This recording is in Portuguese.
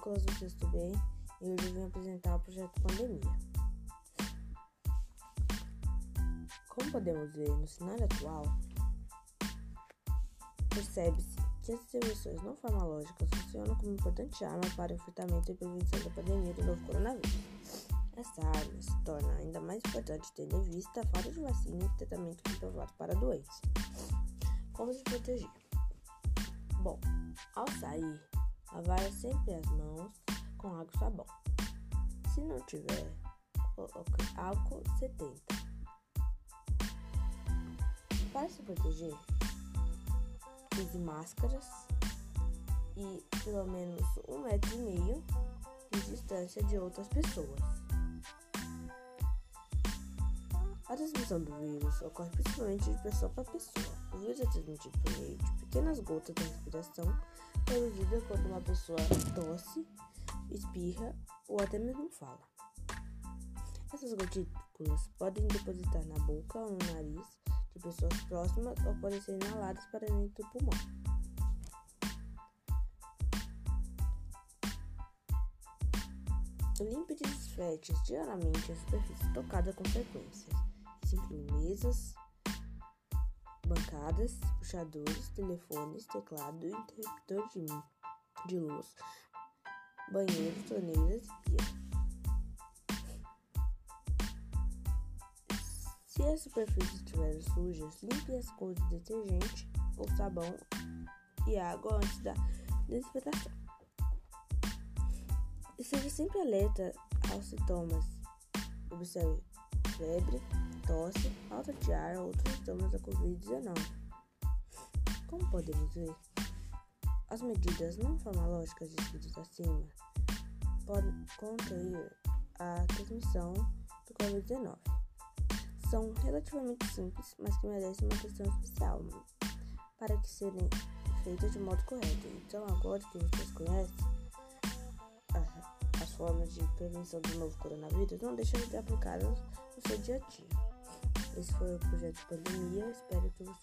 Nicolas do Sexto B e hoje eu vim apresentar o projeto Pandemia. Como podemos ver no cenário atual, percebe-se que as intervenções não farmacológicas funcionam como importante arma para o enfrentamento e prevenção da pandemia do novo coronavírus. Essa arma se torna ainda mais importante tendo em vista a falta de vacina e tratamento comprovado para doença. Como se proteger? Bom, ao sair, lave sempre as mãos com água e sabão. Se não tiver, coloque álcool 70. Para se proteger, use máscaras e pelo menos um metro e meio de distância de outras pessoas. Transmissão do vírus ocorre principalmente de pessoa para pessoa. O vírus é transmitido por meio de pequenas gotas de respiração produzida quando uma pessoa tosse, espirra ou até mesmo fala. Essas gotículas podem depositar na boca ou no nariz de pessoas próximas ou podem ser inaladas para dentro do pulmão. Limpe e desfrete diariamente a superfície tocada com frequência inclui mesas, bancadas, puxadores, telefones, teclado, interruptor de, de luz, banheiros, torneiras e pia. Se as superfícies estiverem sujas, limpe as com detergente ou sabão e água antes da desinfetação. Esteja sempre alerta aos sintomas. Observe febre, tosse, falta de ar ou outros sintomas da Covid-19. Como podemos ver, as medidas não farmacológicas descritas acima podem conter a transmissão do Covid-19. São relativamente simples, mas que merecem uma atenção especial para que serem feitas de modo correto. Então, agora que vocês conhecem as formas de prevenção do novo coronavírus, não deixem de aplicá-las no seu dia a dia. Esse foi o projeto Pandemia. Espero que vocês.